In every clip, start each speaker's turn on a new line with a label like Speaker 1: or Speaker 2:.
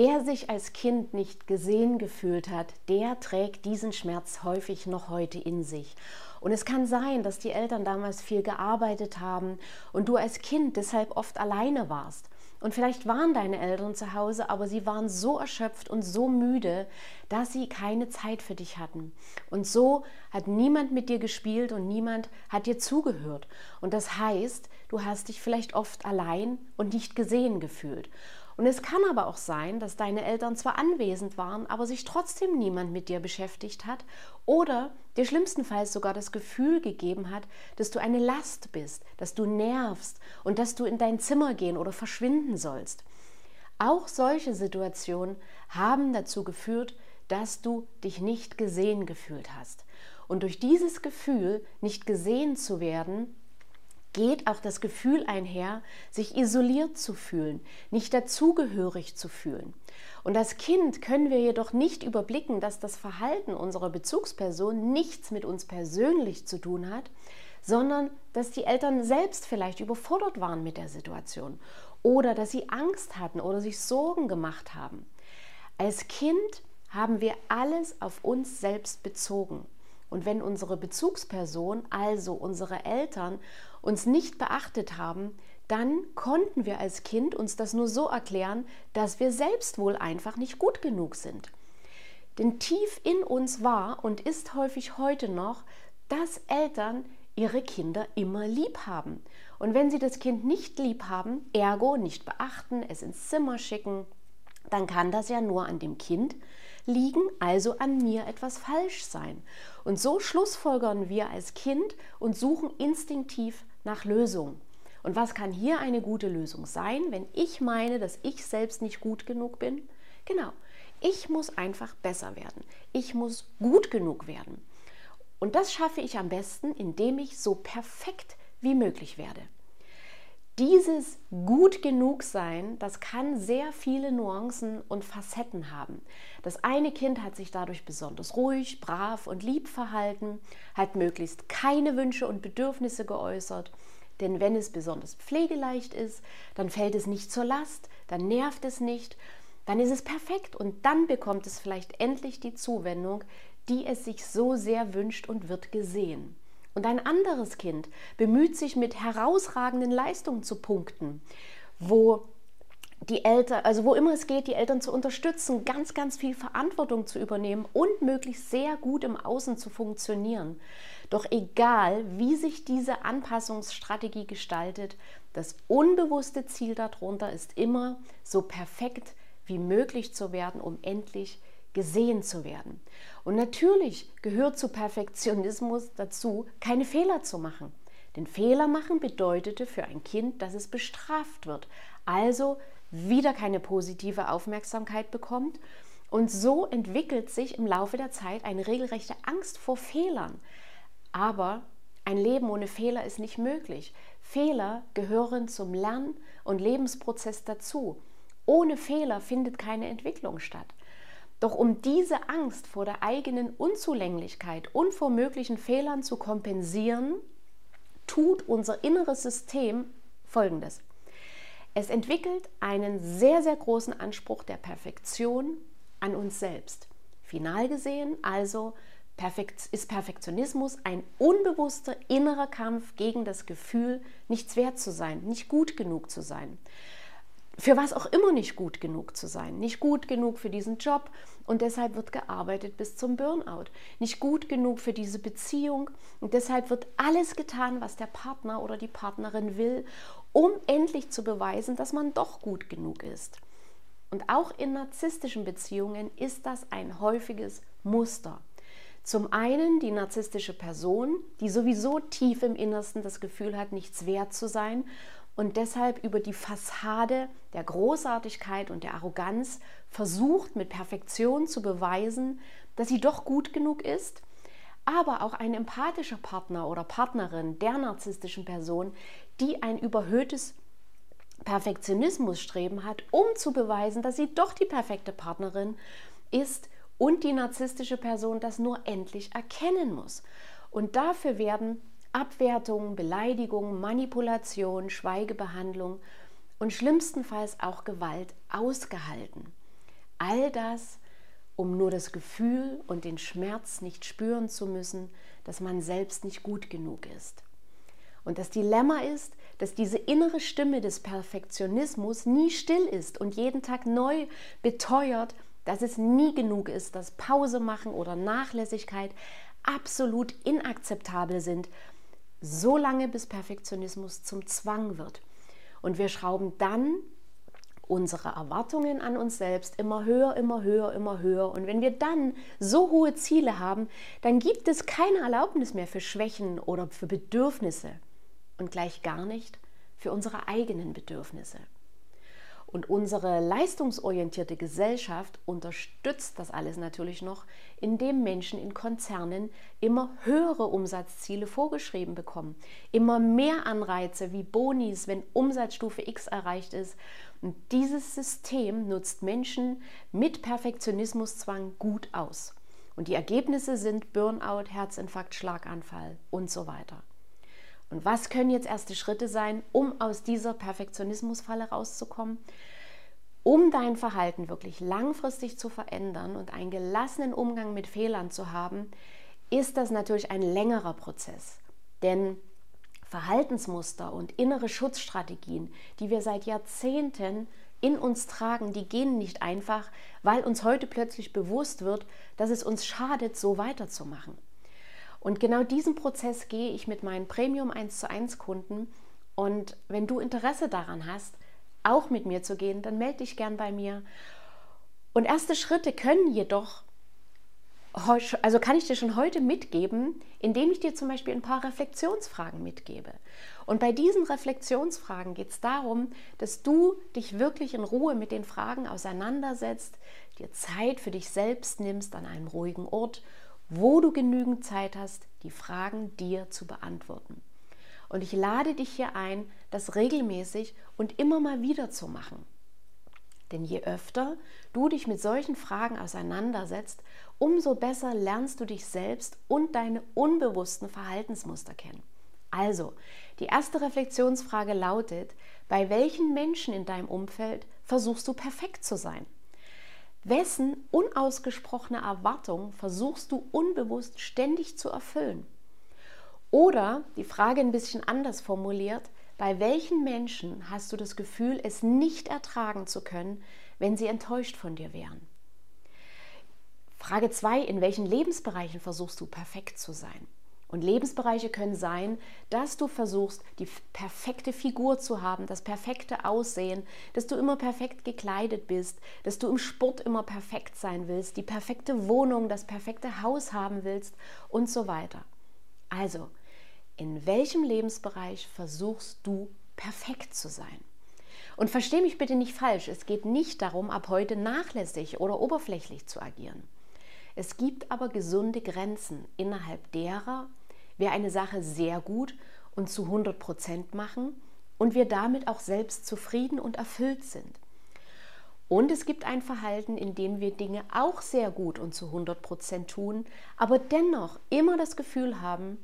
Speaker 1: Wer sich als Kind nicht gesehen gefühlt hat, der trägt diesen Schmerz häufig noch heute in sich. Und es kann sein, dass die Eltern damals viel gearbeitet haben und du als Kind deshalb oft alleine warst. Und vielleicht waren deine Eltern zu Hause, aber sie waren so erschöpft und so müde, dass sie keine Zeit für dich hatten. Und so hat niemand mit dir gespielt und niemand hat dir zugehört. Und das heißt, du hast dich vielleicht oft allein und nicht gesehen gefühlt. Und es kann aber auch sein, dass deine Eltern zwar anwesend waren, aber sich trotzdem niemand mit dir beschäftigt hat oder dir schlimmstenfalls sogar das Gefühl gegeben hat, dass du eine Last bist, dass du nervst und dass du in dein Zimmer gehen oder verschwinden sollst. Auch solche Situationen haben dazu geführt, dass du dich nicht gesehen gefühlt hast. Und durch dieses Gefühl, nicht gesehen zu werden, geht auch das Gefühl einher, sich isoliert zu fühlen, nicht dazugehörig zu fühlen. Und als Kind können wir jedoch nicht überblicken, dass das Verhalten unserer Bezugsperson nichts mit uns persönlich zu tun hat, sondern dass die Eltern selbst vielleicht überfordert waren mit der Situation oder dass sie Angst hatten oder sich Sorgen gemacht haben. Als Kind haben wir alles auf uns selbst bezogen. Und wenn unsere Bezugsperson, also unsere Eltern, uns nicht beachtet haben, dann konnten wir als Kind uns das nur so erklären, dass wir selbst wohl einfach nicht gut genug sind. Denn tief in uns war und ist häufig heute noch, dass Eltern ihre Kinder immer lieb haben. Und wenn sie das Kind nicht lieb haben, ergo nicht beachten, es ins Zimmer schicken, dann kann das ja nur an dem Kind liegen, also an mir etwas falsch sein. Und so schlussfolgern wir als Kind und suchen instinktiv nach Lösungen. Und was kann hier eine gute Lösung sein, wenn ich meine, dass ich selbst nicht gut genug bin? Genau, ich muss einfach besser werden. Ich muss gut genug werden. Und das schaffe ich am besten, indem ich so perfekt wie möglich werde dieses gut genug sein, das kann sehr viele Nuancen und Facetten haben. Das eine Kind hat sich dadurch besonders ruhig, brav und lieb verhalten, hat möglichst keine Wünsche und Bedürfnisse geäußert. Denn wenn es besonders pflegeleicht ist, dann fällt es nicht zur Last, dann nervt es nicht, dann ist es perfekt und dann bekommt es vielleicht endlich die Zuwendung, die es sich so sehr wünscht und wird gesehen. Und ein anderes Kind bemüht sich mit herausragenden Leistungen zu punkten, wo die Eltern, also wo immer es geht, die Eltern zu unterstützen, ganz, ganz viel Verantwortung zu übernehmen und möglichst sehr gut im Außen zu funktionieren. Doch egal, wie sich diese Anpassungsstrategie gestaltet, das unbewusste Ziel darunter ist immer, so perfekt wie möglich zu werden, um endlich gesehen zu werden. Und natürlich gehört zu Perfektionismus dazu, keine Fehler zu machen. Denn Fehler machen bedeutete für ein Kind, dass es bestraft wird, also wieder keine positive Aufmerksamkeit bekommt. Und so entwickelt sich im Laufe der Zeit eine regelrechte Angst vor Fehlern. Aber ein Leben ohne Fehler ist nicht möglich. Fehler gehören zum Lern- und Lebensprozess dazu. Ohne Fehler findet keine Entwicklung statt. Doch um diese Angst vor der eigenen Unzulänglichkeit und vor möglichen Fehlern zu kompensieren, tut unser inneres System Folgendes. Es entwickelt einen sehr, sehr großen Anspruch der Perfektion an uns selbst. Final gesehen also ist Perfektionismus ein unbewusster innerer Kampf gegen das Gefühl, nichts wert zu sein, nicht gut genug zu sein. Für was auch immer nicht gut genug zu sein. Nicht gut genug für diesen Job und deshalb wird gearbeitet bis zum Burnout. Nicht gut genug für diese Beziehung und deshalb wird alles getan, was der Partner oder die Partnerin will, um endlich zu beweisen, dass man doch gut genug ist. Und auch in narzisstischen Beziehungen ist das ein häufiges Muster. Zum einen die narzisstische Person, die sowieso tief im Innersten das Gefühl hat, nichts wert zu sein und deshalb über die Fassade der Großartigkeit und der Arroganz versucht, mit Perfektion zu beweisen, dass sie doch gut genug ist. Aber auch ein empathischer Partner oder Partnerin der narzisstischen Person, die ein überhöhtes Perfektionismusstreben hat, um zu beweisen, dass sie doch die perfekte Partnerin ist und die narzisstische Person das nur endlich erkennen muss. Und dafür werden Abwertung, Beleidigung, Manipulation, Schweigebehandlung und schlimmstenfalls auch Gewalt ausgehalten. All das, um nur das Gefühl und den Schmerz nicht spüren zu müssen, dass man selbst nicht gut genug ist. Und das Dilemma ist, dass diese innere Stimme des Perfektionismus nie still ist und jeden Tag neu beteuert, dass es nie genug ist, dass Pause machen oder Nachlässigkeit absolut inakzeptabel sind so lange, bis Perfektionismus zum Zwang wird. Und wir schrauben dann unsere Erwartungen an uns selbst immer höher, immer höher, immer höher. Und wenn wir dann so hohe Ziele haben, dann gibt es keine Erlaubnis mehr für Schwächen oder für Bedürfnisse und gleich gar nicht für unsere eigenen Bedürfnisse. Und unsere leistungsorientierte Gesellschaft unterstützt das alles natürlich noch, indem Menschen in Konzernen immer höhere Umsatzziele vorgeschrieben bekommen, immer mehr Anreize wie Bonis, wenn Umsatzstufe X erreicht ist. Und dieses System nutzt Menschen mit Perfektionismuszwang gut aus. Und die Ergebnisse sind Burnout, Herzinfarkt, Schlaganfall und so weiter. Und was können jetzt erste Schritte sein, um aus dieser Perfektionismusfalle rauszukommen? Um dein Verhalten wirklich langfristig zu verändern und einen gelassenen Umgang mit Fehlern zu haben, ist das natürlich ein längerer Prozess. Denn Verhaltensmuster und innere Schutzstrategien, die wir seit Jahrzehnten in uns tragen, die gehen nicht einfach, weil uns heute plötzlich bewusst wird, dass es uns schadet, so weiterzumachen. Und genau diesen Prozess gehe ich mit meinen Premium 1 zu 1 Kunden. Und wenn du Interesse daran hast, auch mit mir zu gehen, dann melde dich gern bei mir. Und erste Schritte können jedoch, also kann ich dir schon heute mitgeben, indem ich dir zum Beispiel ein paar Reflexionsfragen mitgebe. Und bei diesen Reflexionsfragen geht es darum, dass du dich wirklich in Ruhe mit den Fragen auseinandersetzt, dir Zeit für dich selbst nimmst an einem ruhigen Ort wo du genügend Zeit hast, die Fragen dir zu beantworten. Und ich lade dich hier ein, das regelmäßig und immer mal wieder zu machen. Denn je öfter du dich mit solchen Fragen auseinandersetzt, umso besser lernst du dich selbst und deine unbewussten Verhaltensmuster kennen. Also, die erste Reflexionsfrage lautet, bei welchen Menschen in deinem Umfeld versuchst du perfekt zu sein? Wessen unausgesprochene Erwartung versuchst du unbewusst ständig zu erfüllen? Oder die Frage ein bisschen anders formuliert, bei welchen Menschen hast du das Gefühl, es nicht ertragen zu können, wenn sie enttäuscht von dir wären? Frage 2, in welchen Lebensbereichen versuchst du perfekt zu sein? Und Lebensbereiche können sein, dass du versuchst, die perfekte Figur zu haben, das perfekte Aussehen, dass du immer perfekt gekleidet bist, dass du im Sport immer perfekt sein willst, die perfekte Wohnung, das perfekte Haus haben willst und so weiter. Also, in welchem Lebensbereich versuchst du perfekt zu sein? Und verstehe mich bitte nicht falsch, es geht nicht darum, ab heute nachlässig oder oberflächlich zu agieren. Es gibt aber gesunde Grenzen, innerhalb derer wir eine Sache sehr gut und zu 100 Prozent machen und wir damit auch selbst zufrieden und erfüllt sind. Und es gibt ein Verhalten, in dem wir Dinge auch sehr gut und zu 100 Prozent tun, aber dennoch immer das Gefühl haben,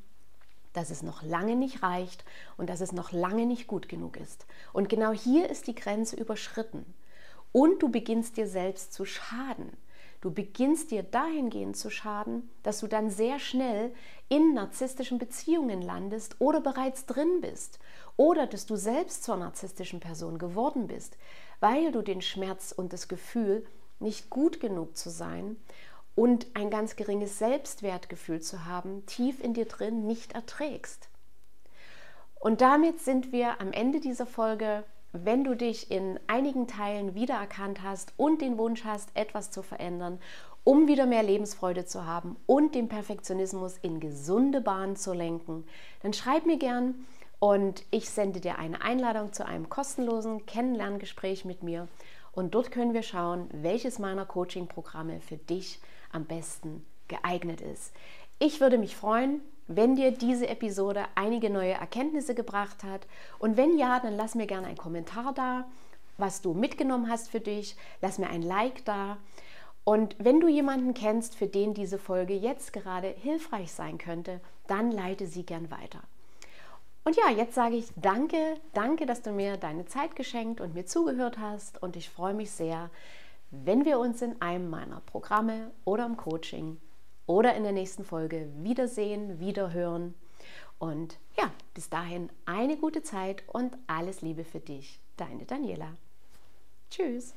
Speaker 1: dass es noch lange nicht reicht und dass es noch lange nicht gut genug ist. Und genau hier ist die Grenze überschritten. Und du beginnst dir selbst zu schaden. Du beginnst dir dahingehend zu schaden, dass du dann sehr schnell in narzisstischen Beziehungen landest oder bereits drin bist oder dass du selbst zur narzisstischen Person geworden bist, weil du den Schmerz und das Gefühl, nicht gut genug zu sein und ein ganz geringes Selbstwertgefühl zu haben, tief in dir drin nicht erträgst. Und damit sind wir am Ende dieser Folge. Wenn du dich in einigen Teilen wiedererkannt hast und den Wunsch hast, etwas zu verändern, um wieder mehr Lebensfreude zu haben und den Perfektionismus in gesunde Bahnen zu lenken, dann schreib mir gern und ich sende dir eine Einladung zu einem kostenlosen Kennenlerngespräch mit mir. Und dort können wir schauen, welches meiner Coaching-Programme für dich am besten geeignet ist. Ich würde mich freuen, wenn dir diese Episode einige neue Erkenntnisse gebracht hat. Und wenn ja, dann lass mir gerne einen Kommentar da, was du mitgenommen hast für dich. Lass mir ein Like da. Und wenn du jemanden kennst, für den diese Folge jetzt gerade hilfreich sein könnte, dann leite sie gern weiter. Und ja, jetzt sage ich danke, danke, dass du mir deine Zeit geschenkt und mir zugehört hast. Und ich freue mich sehr, wenn wir uns in einem meiner Programme oder im Coaching oder in der nächsten Folge wiedersehen, wiederhören. Und ja, bis dahin eine gute Zeit und alles Liebe für dich. Deine Daniela. Tschüss.